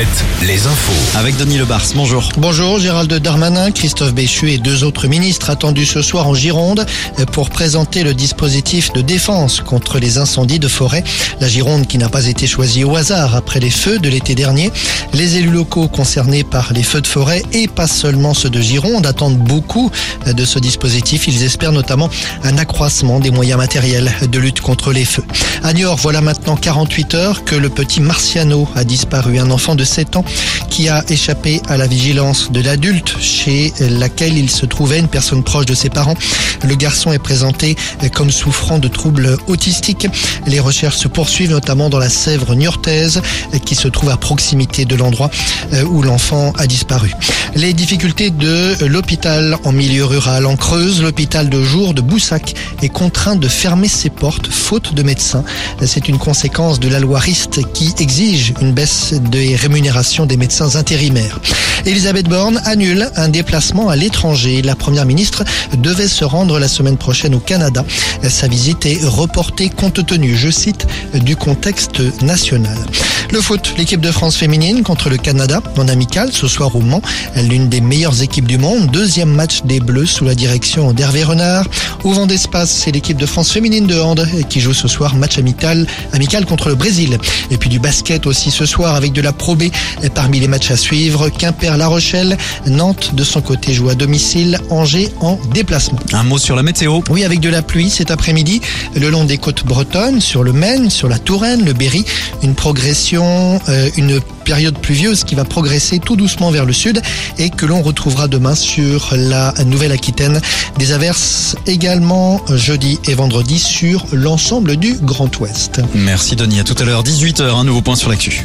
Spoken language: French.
7, les infos. Avec Denis Lebars, bonjour. Bonjour, Gérald Darmanin, Christophe Béchu et deux autres ministres attendus ce soir en Gironde pour présenter le dispositif de défense contre les incendies de forêt. La Gironde qui n'a pas été choisie au hasard après les feux de l'été dernier. Les élus locaux concernés par les feux de forêt et pas seulement ceux de Gironde attendent beaucoup de ce dispositif. Ils espèrent notamment un accroissement des moyens matériels de lutte contre les feux. À Niort, voilà maintenant 48 heures que le petit Marciano a disparu. Un enfant de 7 ans qui a échappé à la vigilance de l'adulte chez laquelle il se trouvait, une personne proche de ses parents. Le garçon est présenté comme souffrant de troubles autistiques. Les recherches se poursuivent notamment dans la Sèvre niortaise qui se trouve à proximité de l'endroit où l'enfant a disparu. Les difficultés de l'hôpital en milieu rural en Creuse, l'hôpital de jour de Boussac est contraint de fermer ses portes faute de médecins. C'est une conséquence de la loi RIST qui exige une baisse des rémunérations des médecins intérimaires. Elisabeth Borne annule un déplacement à l'étranger. La première ministre devait se rendre la semaine prochaine au Canada. Sa visite est reportée compte tenu, je cite, du contexte national. Le foot, l'équipe de France féminine contre le Canada en amical ce soir au Mans, l'une des meilleures équipes du monde. Deuxième match des Bleus sous la direction d'Hervé Renard. Au vent d'espace, c'est l'équipe de France féminine de hand qui joue ce soir match amical, amical contre le Brésil. Et puis du basket aussi ce soir avec de la Pro B parmi les matchs à suivre. Quimper-La Rochelle, Nantes de son côté joue à domicile, Angers en déplacement. Un mot sur la météo. Oui, avec de la pluie cet après-midi le long des côtes bretonnes, sur le Maine, sur la Touraine, le Berry, une progression, euh, une période pluvieuse qui va progresser tout doucement vers le sud et que l'on retrouvera demain sur la Nouvelle-Aquitaine. Des averses également jeudi et vendredi sur l'ensemble du Grand Ouest. Merci Denis, à tout à l'heure, 18h, un nouveau point sur l'actu.